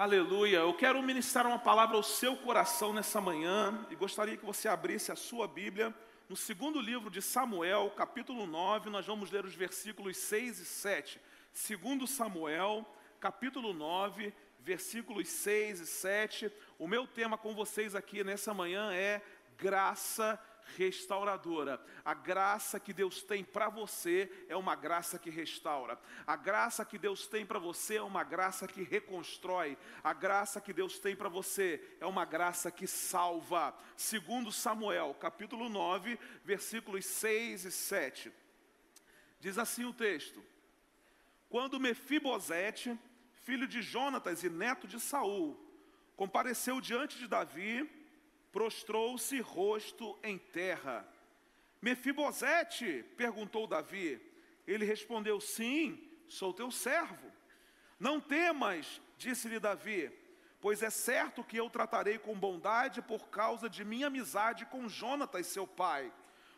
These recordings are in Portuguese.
Aleluia. Eu quero ministrar uma palavra ao seu coração nessa manhã e gostaria que você abrisse a sua Bíblia no segundo livro de Samuel, capítulo 9. Nós vamos ler os versículos 6 e 7. Segundo Samuel, capítulo 9, versículos 6 e 7. O meu tema com vocês aqui nessa manhã é graça restauradora. A graça que Deus tem para você é uma graça que restaura. A graça que Deus tem para você é uma graça que reconstrói. A graça que Deus tem para você é uma graça que salva. Segundo Samuel, capítulo 9, versículos 6 e 7. Diz assim o texto: Quando Mefibosete, filho de Jonatas e neto de Saul, compareceu diante de Davi, prostrou-se rosto em terra. Mefibosete, perguntou Davi. Ele respondeu: Sim, sou teu servo. Não temas, disse-lhe Davi, pois é certo que eu tratarei com bondade por causa de minha amizade com Jonatas, seu pai.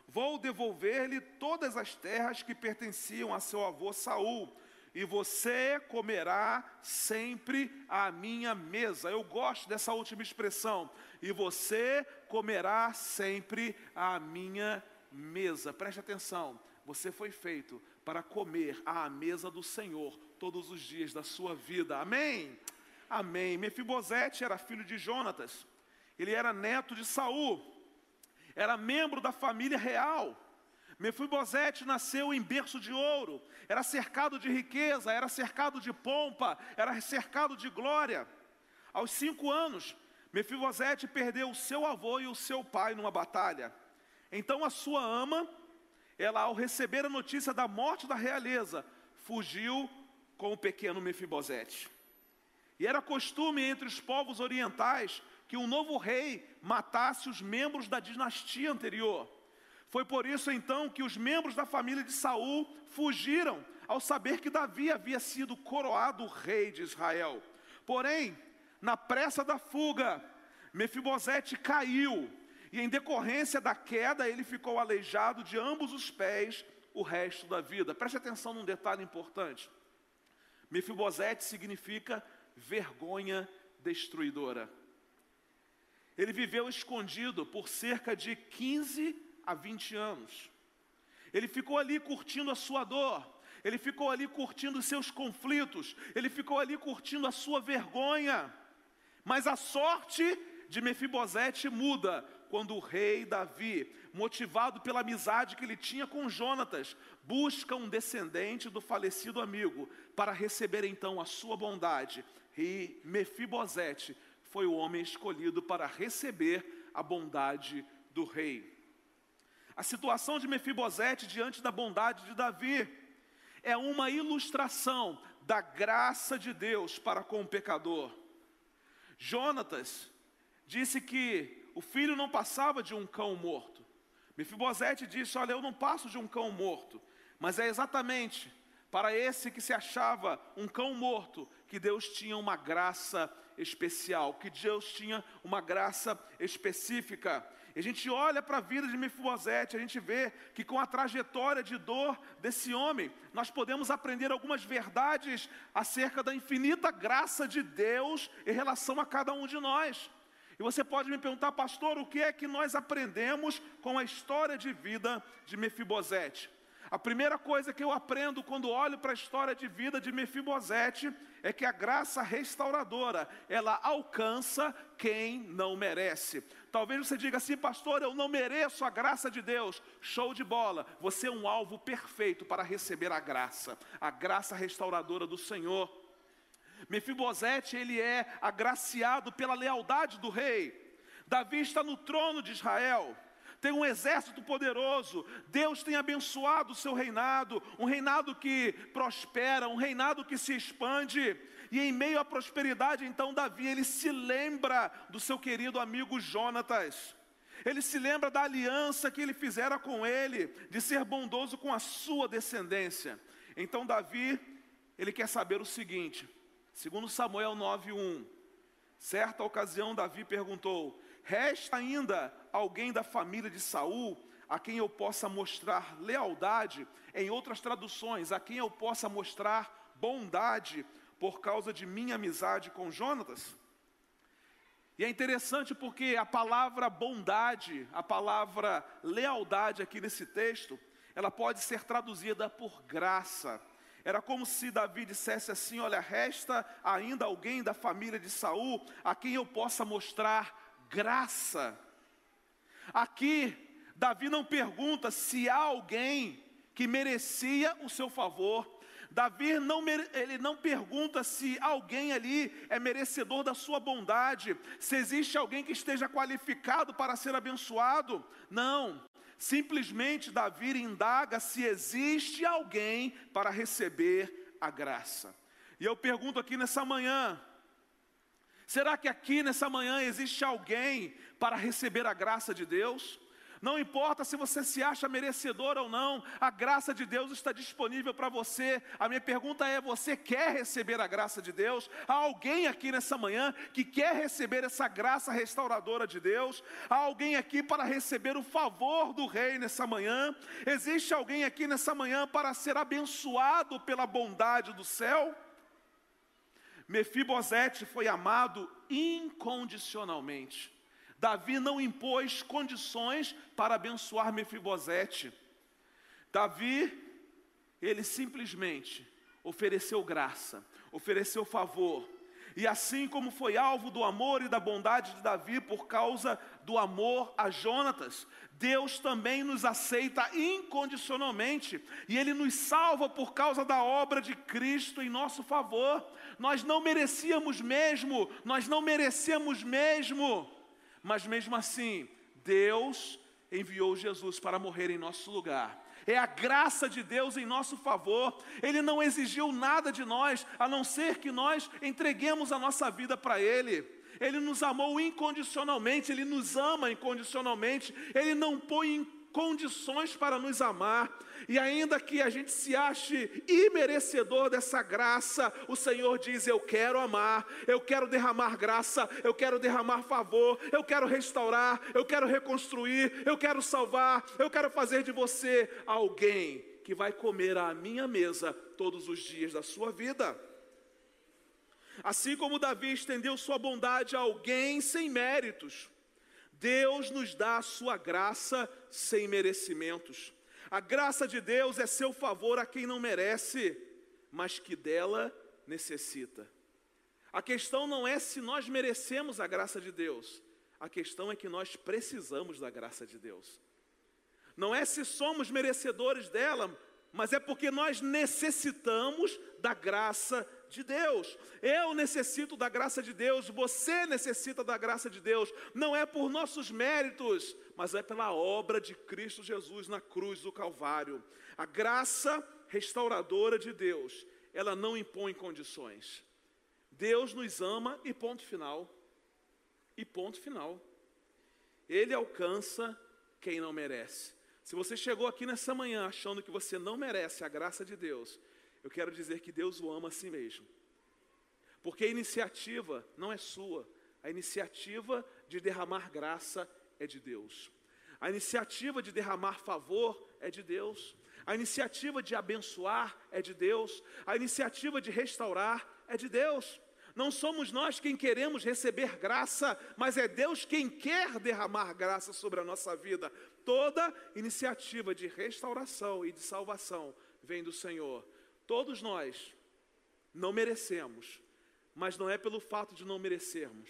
Vou devolver-lhe todas as terras que pertenciam a seu avô Saul e você comerá sempre à minha mesa. Eu gosto dessa última expressão. E você comerá sempre à minha mesa. Preste atenção. Você foi feito para comer à mesa do Senhor todos os dias da sua vida. Amém? Amém. Mefibosete era filho de Jonatas. Ele era neto de Saul. Era membro da família real. Mefibosete nasceu em berço de ouro, era cercado de riqueza, era cercado de pompa, era cercado de glória. Aos cinco anos, Mefibosete perdeu o seu avô e o seu pai numa batalha. Então a sua ama, ela ao receber a notícia da morte da realeza, fugiu com o pequeno Mefibosete. E era costume entre os povos orientais que um novo rei matasse os membros da dinastia anterior. Foi por isso então que os membros da família de Saul fugiram ao saber que Davi havia sido coroado rei de Israel. Porém, na pressa da fuga, Mefibosete caiu e em decorrência da queda ele ficou aleijado de ambos os pés o resto da vida. Preste atenção num detalhe importante. Mefibosete significa vergonha destruidora. Ele viveu escondido por cerca de 15 há 20 anos. Ele ficou ali curtindo a sua dor, ele ficou ali curtindo os seus conflitos, ele ficou ali curtindo a sua vergonha. Mas a sorte de Mefibosete muda quando o rei Davi, motivado pela amizade que ele tinha com Jonatas, busca um descendente do falecido amigo para receber então a sua bondade. E Mefibosete foi o homem escolhido para receber a bondade do rei. A situação de Mefibosete diante da bondade de Davi é uma ilustração da graça de Deus para com o pecador. Jonatas disse que o filho não passava de um cão morto. Mefibosete disse: Olha, eu não passo de um cão morto, mas é exatamente para esse que se achava um cão morto que Deus tinha uma graça especial, que Deus tinha uma graça específica. E a gente olha para a vida de Mefibosete, a gente vê que com a trajetória de dor desse homem, nós podemos aprender algumas verdades acerca da infinita graça de Deus em relação a cada um de nós. E você pode me perguntar, pastor, o que é que nós aprendemos com a história de vida de Mefibosete? A primeira coisa que eu aprendo quando olho para a história de vida de Mefibosete é que a graça restauradora, ela alcança quem não merece. Talvez você diga assim, pastor, eu não mereço a graça de Deus. Show de bola. Você é um alvo perfeito para receber a graça, a graça restauradora do Senhor. Mefibosete, ele é agraciado pela lealdade do rei. Davi está no trono de Israel tem um exército poderoso, Deus tem abençoado o seu reinado, um reinado que prospera, um reinado que se expande. E em meio à prosperidade, então Davi, ele se lembra do seu querido amigo Jonatas. Ele se lembra da aliança que ele fizera com ele, de ser bondoso com a sua descendência. Então Davi, ele quer saber o seguinte, segundo Samuel 9:1. Certa ocasião Davi perguntou: Resta ainda alguém da família de Saul a quem eu possa mostrar lealdade, em outras traduções, a quem eu possa mostrar bondade. por causa de minha amizade com Jonatas? E é interessante porque a palavra bondade, a palavra lealdade aqui nesse texto, ela pode ser traduzida por graça. Era como se Davi dissesse assim: Olha, resta ainda alguém da família de Saul a quem eu possa mostrar graça. Aqui, Davi não pergunta se há alguém que merecia o seu favor. Davi não, ele não pergunta se alguém ali é merecedor da sua bondade, se existe alguém que esteja qualificado para ser abençoado. Não. Simplesmente Davi indaga se existe alguém para receber a graça. E eu pergunto aqui nessa manhã: será que aqui nessa manhã existe alguém para receber a graça de Deus? Não importa se você se acha merecedor ou não, a graça de Deus está disponível para você. A minha pergunta é: você quer receber a graça de Deus? Há alguém aqui nessa manhã que quer receber essa graça restauradora de Deus? Há alguém aqui para receber o favor do Rei nessa manhã? Existe alguém aqui nessa manhã para ser abençoado pela bondade do céu? Mefibosete foi amado incondicionalmente. Davi não impôs condições para abençoar Mefibosete. Davi, ele simplesmente ofereceu graça, ofereceu favor. E assim como foi alvo do amor e da bondade de Davi por causa do amor a Jonatas, Deus também nos aceita incondicionalmente e Ele nos salva por causa da obra de Cristo em nosso favor. Nós não merecíamos mesmo, nós não merecemos mesmo mas mesmo assim, Deus enviou Jesus para morrer em nosso lugar. É a graça de Deus em nosso favor. Ele não exigiu nada de nós, a não ser que nós entreguemos a nossa vida para Ele. Ele nos amou incondicionalmente, Ele nos ama incondicionalmente, Ele não põe condições para nos amar, e ainda que a gente se ache imerecedor dessa graça, o Senhor diz: Eu quero amar, eu quero derramar graça, eu quero derramar favor, eu quero restaurar, eu quero reconstruir, eu quero salvar, eu quero fazer de você alguém que vai comer à minha mesa todos os dias da sua vida. Assim como Davi estendeu sua bondade a alguém sem méritos, Deus nos dá a sua graça sem merecimentos. A graça de Deus é seu favor a quem não merece, mas que dela necessita. A questão não é se nós merecemos a graça de Deus, a questão é que nós precisamos da graça de Deus. Não é se somos merecedores dela, mas é porque nós necessitamos da graça de Deus. Eu necessito da graça de Deus, você necessita da graça de Deus. Não é por nossos méritos, mas é pela obra de Cristo Jesus na cruz do Calvário. A graça restauradora de Deus, ela não impõe condições. Deus nos ama e ponto final. E ponto final. Ele alcança quem não merece. Se você chegou aqui nessa manhã achando que você não merece a graça de Deus, eu quero dizer que Deus o ama a si mesmo. Porque a iniciativa não é sua, a iniciativa de derramar graça é de Deus. A iniciativa de derramar favor é de Deus. A iniciativa de abençoar é de Deus. A iniciativa de restaurar é de Deus. Não somos nós quem queremos receber graça, mas é Deus quem quer derramar graça sobre a nossa vida. Toda iniciativa de restauração e de salvação vem do Senhor. Todos nós não merecemos, mas não é pelo fato de não merecermos,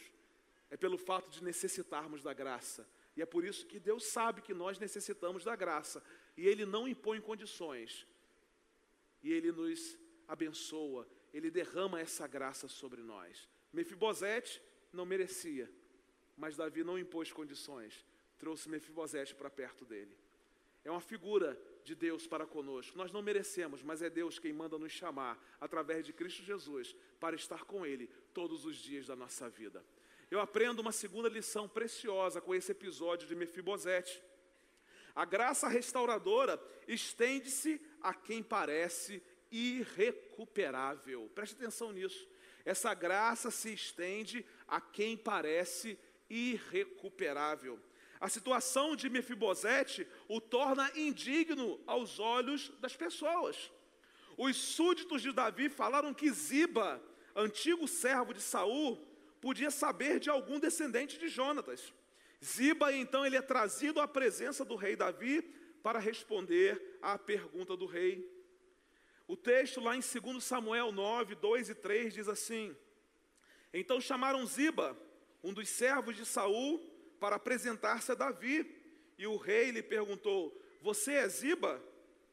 é pelo fato de necessitarmos da graça. E é por isso que Deus sabe que nós necessitamos da graça, e Ele não impõe condições, e Ele nos abençoa, Ele derrama essa graça sobre nós. Mefibosete não merecia, mas Davi não impôs condições, trouxe Mefibosete para perto dele. É uma figura de Deus para conosco. Nós não merecemos, mas é Deus quem manda nos chamar, através de Cristo Jesus, para estar com Ele todos os dias da nossa vida. Eu aprendo uma segunda lição preciosa com esse episódio de Mefibosete. A graça restauradora estende-se a quem parece irrecuperável. Preste atenção nisso. Essa graça se estende a quem parece irrecuperável. A situação de Mefibosete o torna indigno aos olhos das pessoas. Os súditos de Davi falaram que Ziba antigo servo de Saul, podia saber de algum descendente de Jonatas. Ziba, então, ele é trazido à presença do rei Davi para responder à pergunta do rei. O texto lá em 2 Samuel 9, 2 e 3 diz assim: Então chamaram Ziba, um dos servos de Saul, para apresentar-se a Davi. E o rei lhe perguntou: Você é Ziba?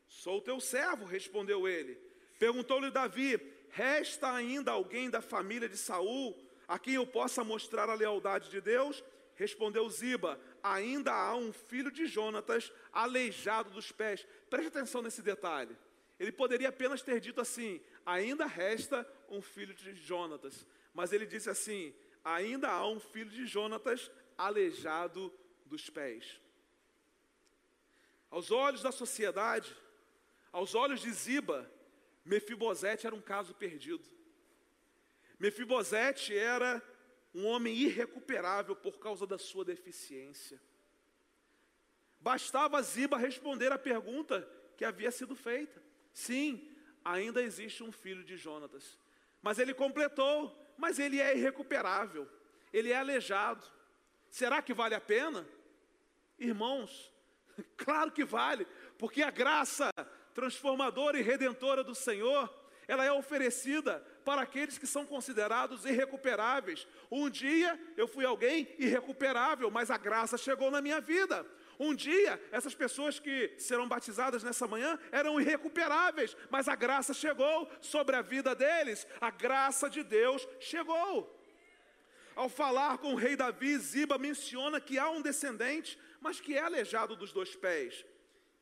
Sou teu servo, respondeu ele. Perguntou-lhe Davi: Resta ainda alguém da família de Saul a quem eu possa mostrar a lealdade de Deus? Respondeu Ziba: Ainda há um filho de Jonatas aleijado dos pés. Preste atenção nesse detalhe. Ele poderia apenas ter dito assim: Ainda resta um filho de Jonatas. Mas ele disse assim: Ainda há um filho de Jonatas aleijado dos pés. Aos olhos da sociedade, aos olhos de Ziba, Mefibosete era um caso perdido. Mefibosete era um homem irrecuperável por causa da sua deficiência. Bastava Ziba responder a pergunta que havia sido feita. Sim, ainda existe um filho de Jonatas. Mas ele completou, mas ele é irrecuperável, ele é aleijado. Será que vale a pena? Irmãos, claro que vale, porque a graça transformadora e redentora do Senhor, ela é oferecida para aqueles que são considerados irrecuperáveis. Um dia eu fui alguém irrecuperável, mas a graça chegou na minha vida. Um dia, essas pessoas que serão batizadas nessa manhã eram irrecuperáveis, mas a graça chegou sobre a vida deles, a graça de Deus chegou. Ao falar com o rei Davi, Ziba menciona que há um descendente, mas que é aleijado dos dois pés.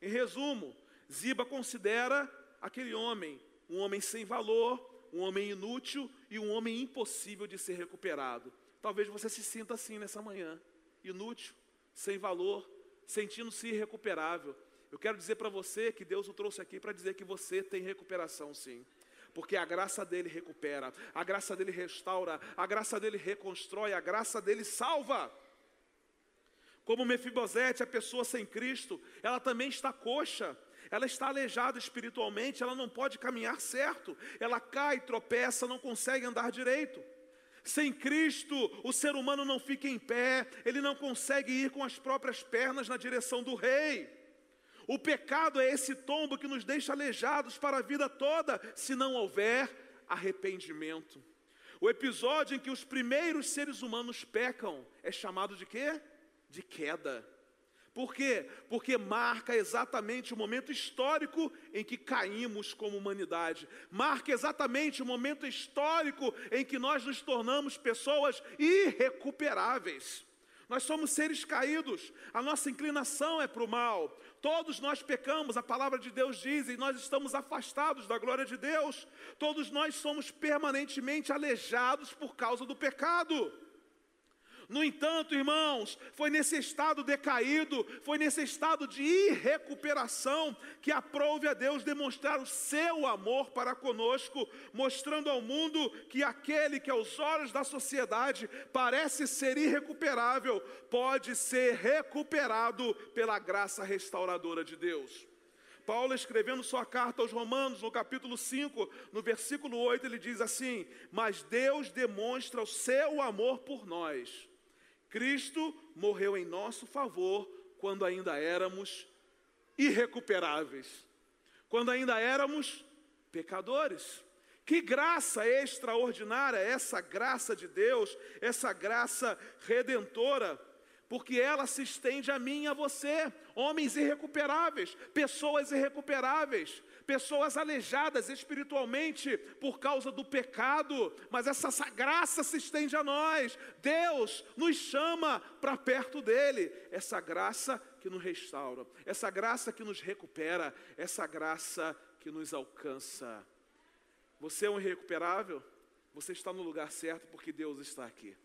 Em resumo, Ziba considera aquele homem um homem sem valor, um homem inútil e um homem impossível de ser recuperado. Talvez você se sinta assim nessa manhã, inútil, sem valor, sentindo-se irrecuperável. Eu quero dizer para você que Deus o trouxe aqui para dizer que você tem recuperação sim. Porque a graça dele recupera, a graça dele restaura, a graça dele reconstrói, a graça dele salva. Como Mefibosete, a pessoa sem Cristo, ela também está coxa, ela está aleijada espiritualmente, ela não pode caminhar certo, ela cai, tropeça, não consegue andar direito. Sem Cristo, o ser humano não fica em pé, ele não consegue ir com as próprias pernas na direção do Rei. O pecado é esse tombo que nos deixa aleijados para a vida toda, se não houver arrependimento. O episódio em que os primeiros seres humanos pecam é chamado de quê? De queda. Por quê? Porque marca exatamente o momento histórico em que caímos como humanidade. Marca exatamente o momento histórico em que nós nos tornamos pessoas irrecuperáveis. Nós somos seres caídos, a nossa inclinação é para o mal. Todos nós pecamos, a palavra de Deus diz, e nós estamos afastados da glória de Deus. Todos nós somos permanentemente aleijados por causa do pecado. No entanto, irmãos, foi nesse estado decaído, foi nesse estado de irrecuperação que aprove a Deus demonstrar o seu amor para conosco, mostrando ao mundo que aquele que aos olhos da sociedade parece ser irrecuperável, pode ser recuperado pela graça restauradora de Deus. Paulo, escrevendo sua carta aos Romanos, no capítulo 5, no versículo 8, ele diz assim: Mas Deus demonstra o seu amor por nós Cristo morreu em nosso favor quando ainda éramos irrecuperáveis, quando ainda éramos pecadores. Que graça extraordinária essa graça de Deus, essa graça redentora, porque ela se estende a mim e a você, homens irrecuperáveis, pessoas irrecuperáveis, pessoas aleijadas espiritualmente por causa do pecado, mas essa graça se estende a nós. Deus nos chama para perto dele. Essa graça que nos restaura, essa graça que nos recupera, essa graça que nos alcança. Você é um irrecuperável? Você está no lugar certo porque Deus está aqui.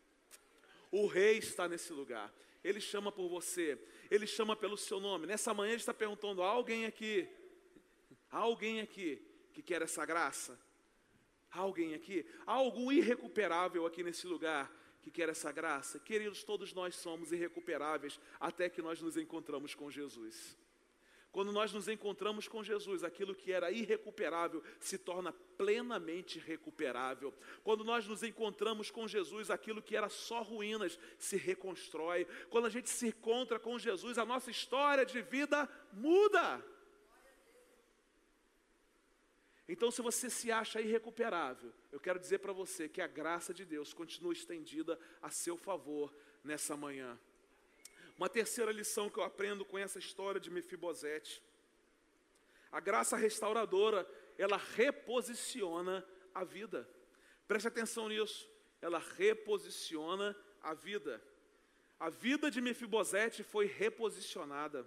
O rei está nesse lugar. Ele chama por você, ele chama pelo seu nome. Nessa manhã ele está perguntando alguém aqui Há alguém aqui que quer essa graça? Há alguém aqui? Há algum irrecuperável aqui nesse lugar que quer essa graça? Queridos, todos nós somos irrecuperáveis até que nós nos encontramos com Jesus. Quando nós nos encontramos com Jesus, aquilo que era irrecuperável se torna plenamente recuperável. Quando nós nos encontramos com Jesus, aquilo que era só ruínas se reconstrói. Quando a gente se encontra com Jesus, a nossa história de vida muda. Então, se você se acha irrecuperável, eu quero dizer para você que a graça de Deus continua estendida a seu favor nessa manhã. Uma terceira lição que eu aprendo com essa história de Mefibosete. A graça restauradora, ela reposiciona a vida. Preste atenção nisso. Ela reposiciona a vida. A vida de Mefibosete foi reposicionada.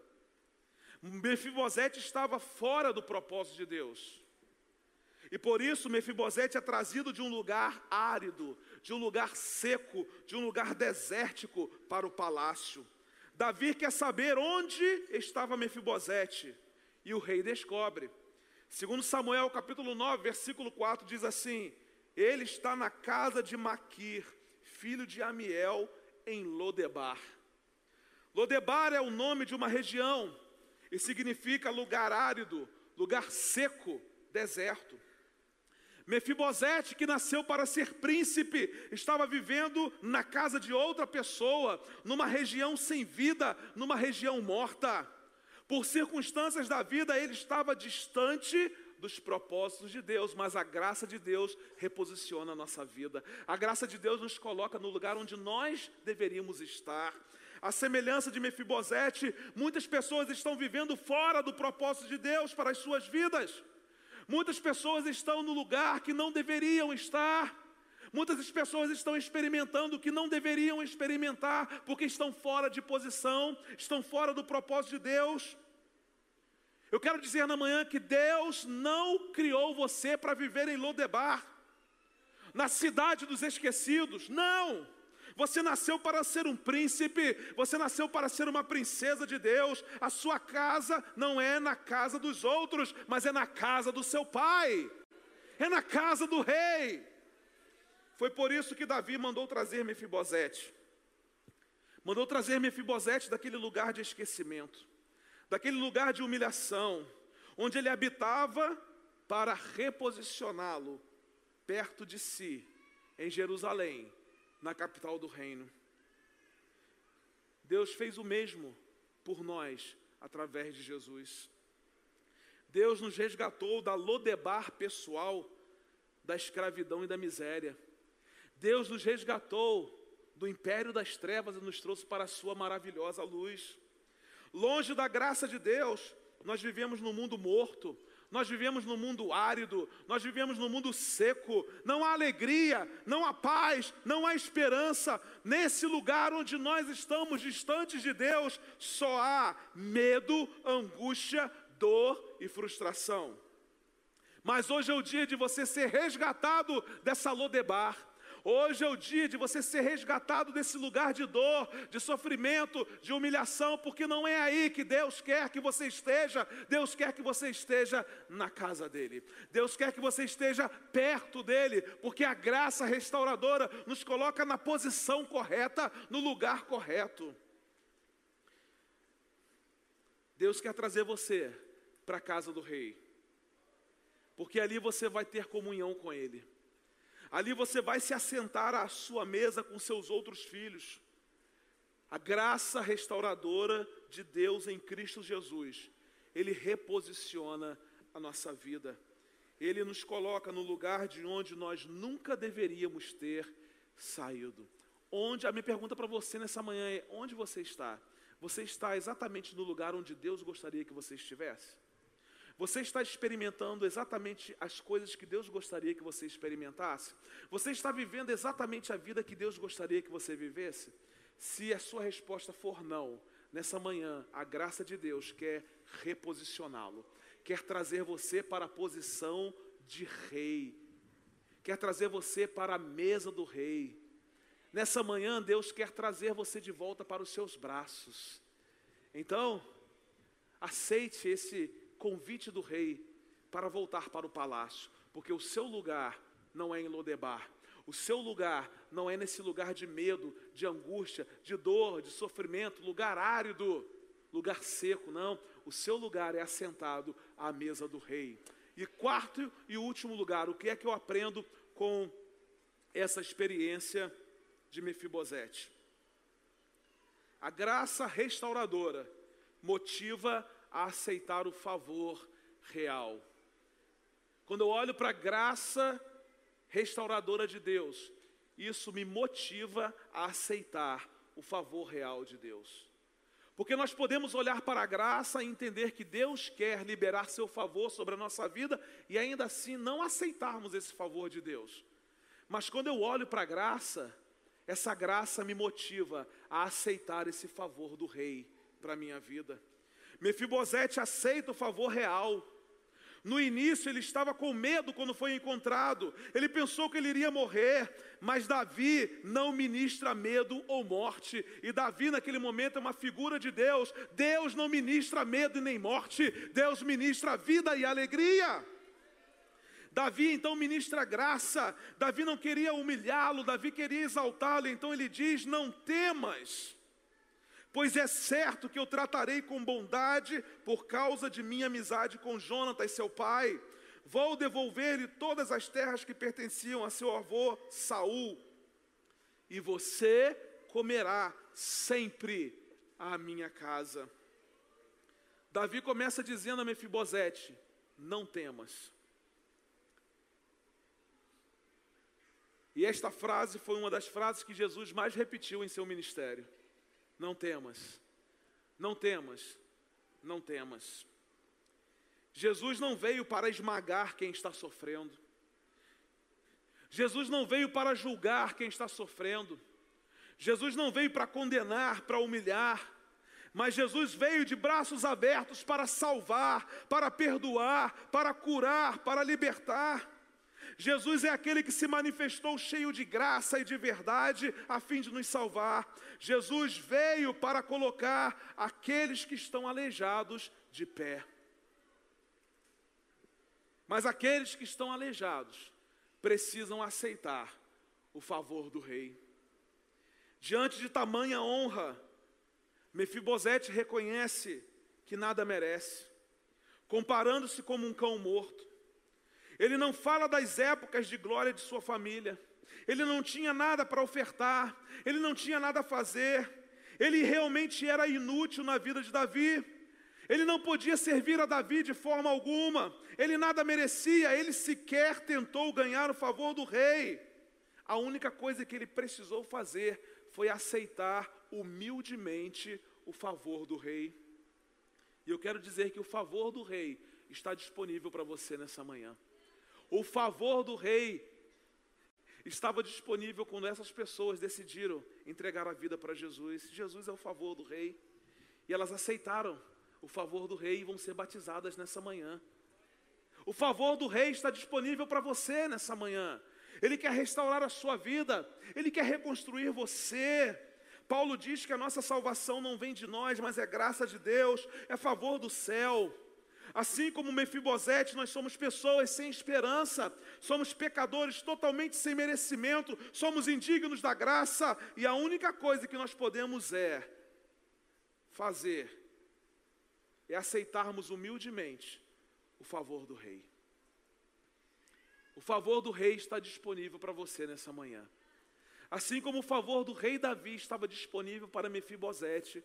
Mefibosete estava fora do propósito de Deus. E por isso Mefibosete é trazido de um lugar árido, de um lugar seco, de um lugar desértico para o palácio. Davi quer saber onde estava Mefibosete, e o rei descobre. Segundo Samuel, capítulo 9, versículo 4, diz assim: Ele está na casa de Maquir, filho de Amiel, em Lodebar. Lodebar é o nome de uma região e significa lugar árido, lugar seco, deserto. Mefibosete, que nasceu para ser príncipe, estava vivendo na casa de outra pessoa, numa região sem vida, numa região morta. Por circunstâncias da vida, ele estava distante dos propósitos de Deus, mas a graça de Deus reposiciona a nossa vida. A graça de Deus nos coloca no lugar onde nós deveríamos estar. A semelhança de Mefibosete, muitas pessoas estão vivendo fora do propósito de Deus para as suas vidas. Muitas pessoas estão no lugar que não deveriam estar. Muitas pessoas estão experimentando o que não deveriam experimentar, porque estão fora de posição, estão fora do propósito de Deus. Eu quero dizer na manhã que Deus não criou você para viver em Lodebar, na cidade dos esquecidos. Não! Você nasceu para ser um príncipe, você nasceu para ser uma princesa de Deus. A sua casa não é na casa dos outros, mas é na casa do seu pai, é na casa do rei. Foi por isso que Davi mandou trazer Mefibosete. Mandou trazer Mefibosete daquele lugar de esquecimento, daquele lugar de humilhação, onde ele habitava para reposicioná-lo perto de si, em Jerusalém, na capital do reino. Deus fez o mesmo por nós através de Jesus. Deus nos resgatou da lodebar pessoal, da escravidão e da miséria. Deus nos resgatou do império das trevas e nos trouxe para a sua maravilhosa luz. Longe da graça de Deus, nós vivemos num mundo morto, nós vivemos num mundo árido, nós vivemos num mundo seco, não há alegria, não há paz, não há esperança. Nesse lugar onde nós estamos distantes de Deus, só há medo, angústia, dor e frustração. Mas hoje é o dia de você ser resgatado dessa lodebar. Hoje é o dia de você ser resgatado desse lugar de dor, de sofrimento, de humilhação, porque não é aí que Deus quer que você esteja. Deus quer que você esteja na casa dele. Deus quer que você esteja perto dele, porque a graça restauradora nos coloca na posição correta, no lugar correto. Deus quer trazer você para a casa do rei, porque ali você vai ter comunhão com ele. Ali você vai se assentar à sua mesa com seus outros filhos. A graça restauradora de Deus em Cristo Jesus, Ele reposiciona a nossa vida. Ele nos coloca no lugar de onde nós nunca deveríamos ter saído. Onde, a minha pergunta para você nessa manhã é: onde você está? Você está exatamente no lugar onde Deus gostaria que você estivesse? Você está experimentando exatamente as coisas que Deus gostaria que você experimentasse? Você está vivendo exatamente a vida que Deus gostaria que você vivesse? Se a sua resposta for não, nessa manhã, a graça de Deus quer reposicioná-lo, quer trazer você para a posição de rei, quer trazer você para a mesa do rei. Nessa manhã, Deus quer trazer você de volta para os seus braços. Então, aceite esse convite do rei para voltar para o palácio, porque o seu lugar não é em Lodebar. O seu lugar não é nesse lugar de medo, de angústia, de dor, de sofrimento, lugar árido, lugar seco, não. o seu lugar é assentado à mesa do rei. E quarto e último lugar, o que é que eu aprendo com essa experiência de Mefibosete? A graça restauradora motiva a aceitar o favor real. Quando eu olho para a graça restauradora de Deus, isso me motiva a aceitar o favor real de Deus. Porque nós podemos olhar para a graça e entender que Deus quer liberar seu favor sobre a nossa vida e ainda assim não aceitarmos esse favor de Deus. Mas quando eu olho para a graça, essa graça me motiva a aceitar esse favor do rei para a minha vida. Mefibosete aceita o favor real. No início ele estava com medo quando foi encontrado, ele pensou que ele iria morrer, mas Davi não ministra medo ou morte, e Davi naquele momento é uma figura de Deus. Deus não ministra medo nem morte, Deus ministra vida e alegria. Davi então ministra graça, Davi não queria humilhá-lo, Davi queria exaltá-lo, então ele diz: Não temas pois é certo que eu tratarei com bondade por causa de minha amizade com Jonatas, seu pai. Vou devolver-lhe todas as terras que pertenciam a seu avô Saul, e você comerá sempre a minha casa. Davi começa dizendo a Mefibosete: Não temas. E esta frase foi uma das frases que Jesus mais repetiu em seu ministério. Não temas, não temas, não temas. Jesus não veio para esmagar quem está sofrendo. Jesus não veio para julgar quem está sofrendo. Jesus não veio para condenar, para humilhar. Mas Jesus veio de braços abertos para salvar, para perdoar, para curar, para libertar. Jesus é aquele que se manifestou cheio de graça e de verdade a fim de nos salvar. Jesus veio para colocar aqueles que estão aleijados de pé. Mas aqueles que estão aleijados precisam aceitar o favor do rei. Diante de tamanha honra, Mefibosete reconhece que nada merece, comparando-se como um cão morto. Ele não fala das épocas de glória de sua família. Ele não tinha nada para ofertar, ele não tinha nada a fazer. Ele realmente era inútil na vida de Davi. Ele não podia servir a Davi de forma alguma. Ele nada merecia, ele sequer tentou ganhar o favor do rei. A única coisa que ele precisou fazer foi aceitar humildemente o favor do rei. E eu quero dizer que o favor do rei está disponível para você nessa manhã. O favor do rei estava disponível quando essas pessoas decidiram entregar a vida para Jesus. Jesus é o favor do rei. E elas aceitaram o favor do rei e vão ser batizadas nessa manhã. O favor do rei está disponível para você nessa manhã. Ele quer restaurar a sua vida, ele quer reconstruir você. Paulo diz que a nossa salvação não vem de nós, mas é graça de Deus, é favor do céu. Assim como Mefibosete, nós somos pessoas sem esperança, somos pecadores totalmente sem merecimento, somos indignos da graça, e a única coisa que nós podemos é fazer, é aceitarmos humildemente o favor do Rei. O favor do Rei está disponível para você nessa manhã. Assim como o favor do rei Davi estava disponível para Mefibosete,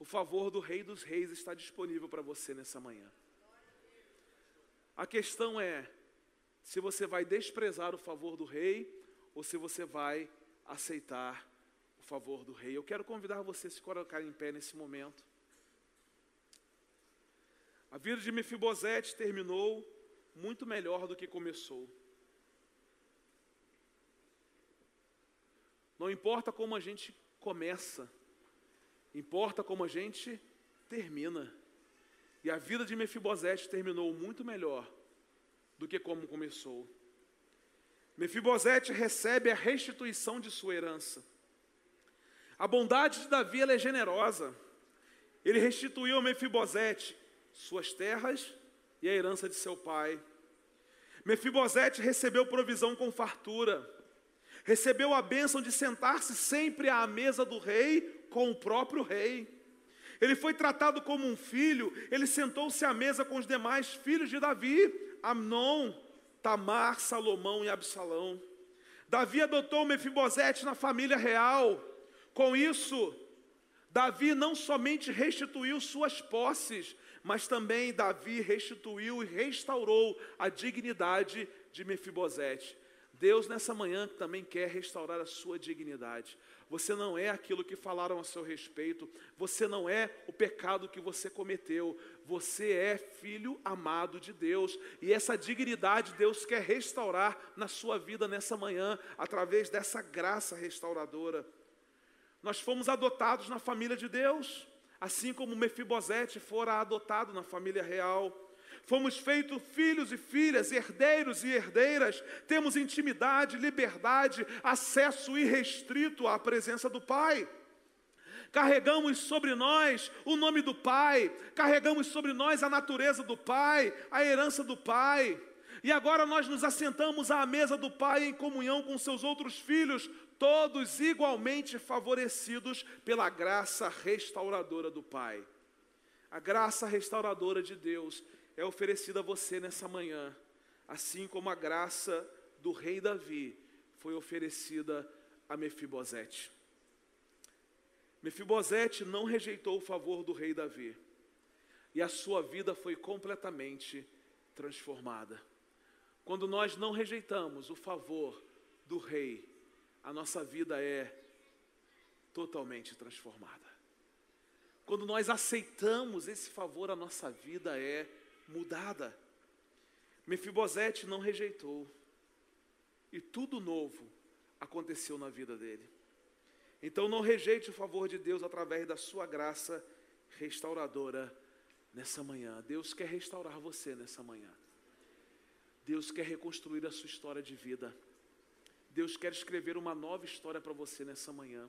o favor do Rei dos Reis está disponível para você nessa manhã. A questão é se você vai desprezar o favor do Rei ou se você vai aceitar o favor do Rei. Eu quero convidar você a se colocar em pé nesse momento. A vida de Mefibosete terminou muito melhor do que começou. Não importa como a gente começa, Importa como a gente termina. E a vida de Mefibosete terminou muito melhor do que como começou. Mefibosete recebe a restituição de sua herança. A bondade de Davi é generosa. Ele restituiu a Mefibosete suas terras e a herança de seu pai. Mefibosete recebeu provisão com fartura. Recebeu a bênção de sentar-se sempre à mesa do rei com o próprio rei. Ele foi tratado como um filho, ele sentou-se à mesa com os demais filhos de Davi, Amnon, Tamar, Salomão e Absalão. Davi adotou Mefibosete na família real. Com isso, Davi não somente restituiu suas posses, mas também Davi restituiu e restaurou a dignidade de Mefibosete. Deus nessa manhã também quer restaurar a sua dignidade. Você não é aquilo que falaram a seu respeito, você não é o pecado que você cometeu, você é filho amado de Deus, e essa dignidade Deus quer restaurar na sua vida nessa manhã, através dessa graça restauradora. Nós fomos adotados na família de Deus, assim como Mefibosete fora adotado na família real. Fomos feitos filhos e filhas, herdeiros e herdeiras, temos intimidade, liberdade, acesso irrestrito à presença do Pai. Carregamos sobre nós o nome do Pai, carregamos sobre nós a natureza do Pai, a herança do Pai. E agora nós nos assentamos à mesa do Pai em comunhão com seus outros filhos, todos igualmente favorecidos pela graça restauradora do Pai. A graça restauradora de Deus é oferecida a você nessa manhã, assim como a graça do rei Davi foi oferecida a Mefibosete. Mefibosete não rejeitou o favor do rei Davi, e a sua vida foi completamente transformada. Quando nós não rejeitamos o favor do rei, a nossa vida é totalmente transformada. Quando nós aceitamos esse favor, a nossa vida é mudada. Mefibosete não rejeitou. E tudo novo aconteceu na vida dele. Então não rejeite o favor de Deus através da sua graça restauradora nessa manhã. Deus quer restaurar você nessa manhã. Deus quer reconstruir a sua história de vida. Deus quer escrever uma nova história para você nessa manhã.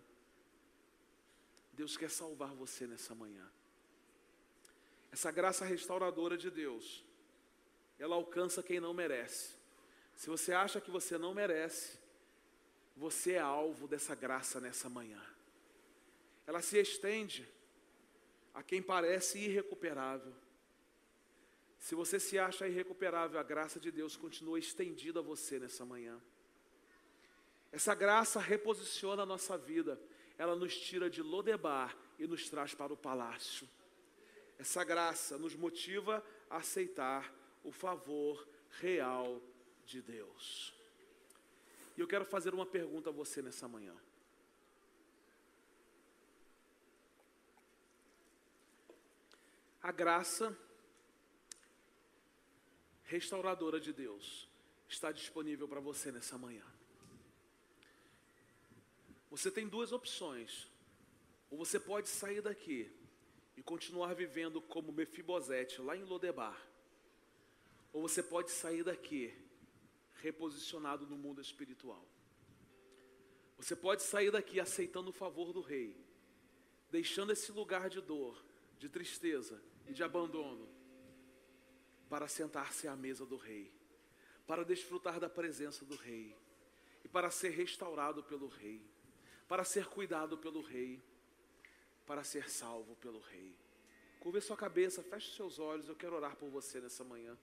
Deus quer salvar você nessa manhã. Essa graça restauradora de Deus, ela alcança quem não merece. Se você acha que você não merece, você é alvo dessa graça nessa manhã. Ela se estende a quem parece irrecuperável. Se você se acha irrecuperável, a graça de Deus continua estendida a você nessa manhã. Essa graça reposiciona a nossa vida, ela nos tira de Lodebar e nos traz para o palácio. Essa graça nos motiva a aceitar o favor real de Deus. E eu quero fazer uma pergunta a você nessa manhã. A graça restauradora de Deus está disponível para você nessa manhã. Você tem duas opções. Ou você pode sair daqui e continuar vivendo como Mefibosete lá em Lodebar. Ou você pode sair daqui reposicionado no mundo espiritual. Você pode sair daqui aceitando o favor do rei, deixando esse lugar de dor, de tristeza e de abandono, para sentar-se à mesa do rei, para desfrutar da presença do rei e para ser restaurado pelo rei, para ser cuidado pelo rei para ser salvo pelo Rei. Curva sua cabeça, feche seus olhos, eu quero orar por você nessa manhã.